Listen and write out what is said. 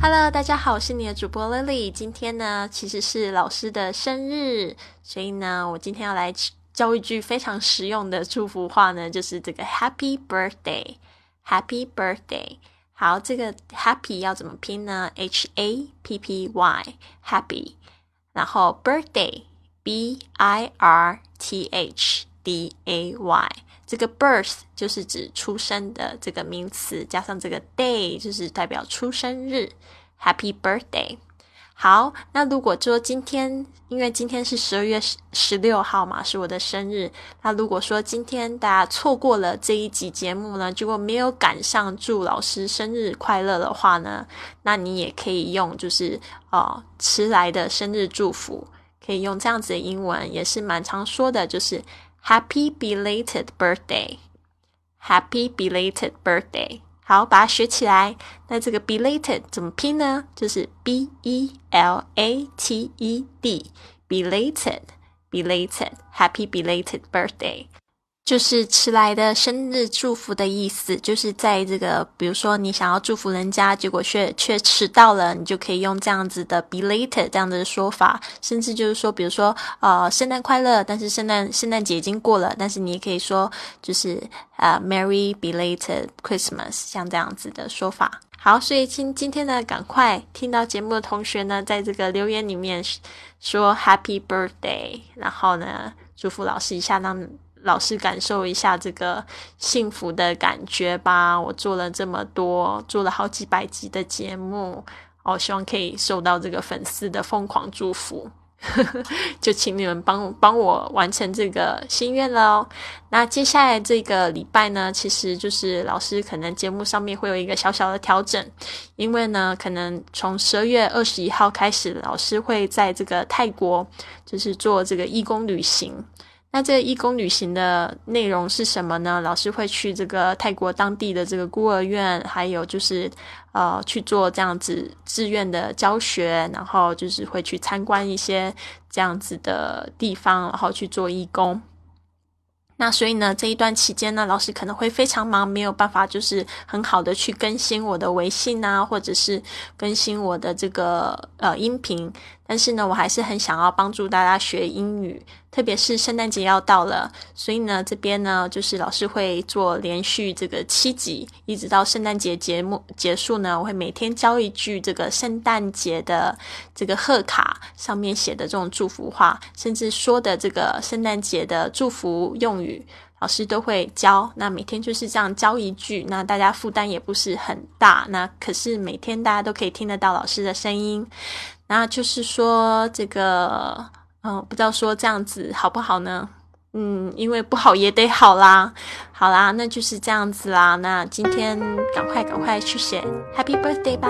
Hello，大家好，我是你的主播 Lily。今天呢，其实是老师的生日，所以呢，我今天要来教一句非常实用的祝福话呢，就是这个 Happy Birthday，Happy Birthday。好，这个 Happy 要怎么拼呢？H A P P Y，Happy。然后 Birthday，B I R T H D A Y。这个 birth 就是指出生的这个名词，加上这个 day 就是代表出生日。Happy birthday！好，那如果说今天，因为今天是十二月十十六号嘛，是我的生日。那如果说今天大家错过了这一集节目呢，结果没有赶上祝老师生日快乐的话呢，那你也可以用就是哦迟来的生日祝福，可以用这样子的英文，也是蛮常说的，就是 Happy belated birthday！Happy belated birthday！好，把它学起来。那这个 belated 怎么拼呢？就是 b e l a t e d，belated，belated，happy belated birthday。 就是迟来的生日祝福的意思，就是在这个，比如说你想要祝福人家，结果却却迟到了，你就可以用这样子的 belated 这样的说法，甚至就是说，比如说，呃，圣诞快乐，但是圣诞圣诞节已经过了，但是你也可以说，就是呃，Merry belated Christmas，像这样子的说法。好，所以今今天呢，赶快听到节目的同学呢，在这个留言里面说 Happy Birthday，然后呢，祝福老师一下，让。老师感受一下这个幸福的感觉吧！我做了这么多，做了好几百集的节目，哦，希望可以受到这个粉丝的疯狂祝福，就请你们帮帮我完成这个心愿喽。那接下来这个礼拜呢，其实就是老师可能节目上面会有一个小小的调整，因为呢，可能从十二月二十一号开始，老师会在这个泰国就是做这个义工旅行。那这义工旅行的内容是什么呢？老师会去这个泰国当地的这个孤儿院，还有就是呃去做这样子志愿的教学，然后就是会去参观一些这样子的地方，然后去做义工。那所以呢，这一段期间呢，老师可能会非常忙，没有办法就是很好的去更新我的微信啊，或者是更新我的这个呃音频。但是呢，我还是很想要帮助大家学英语，特别是圣诞节要到了，所以呢，这边呢就是老师会做连续这个七集，一直到圣诞节节目结束呢，我会每天教一句这个圣诞节的这个贺卡上面写的这种祝福话，甚至说的这个圣诞节的祝福用语，老师都会教。那每天就是这样教一句，那大家负担也不是很大，那可是每天大家都可以听得到老师的声音。那就是说，这个，嗯，不知道说这样子好不好呢？嗯，因为不好也得好啦，好啦，那就是这样子啦。那今天赶快赶快去写 Happy Birthday 吧。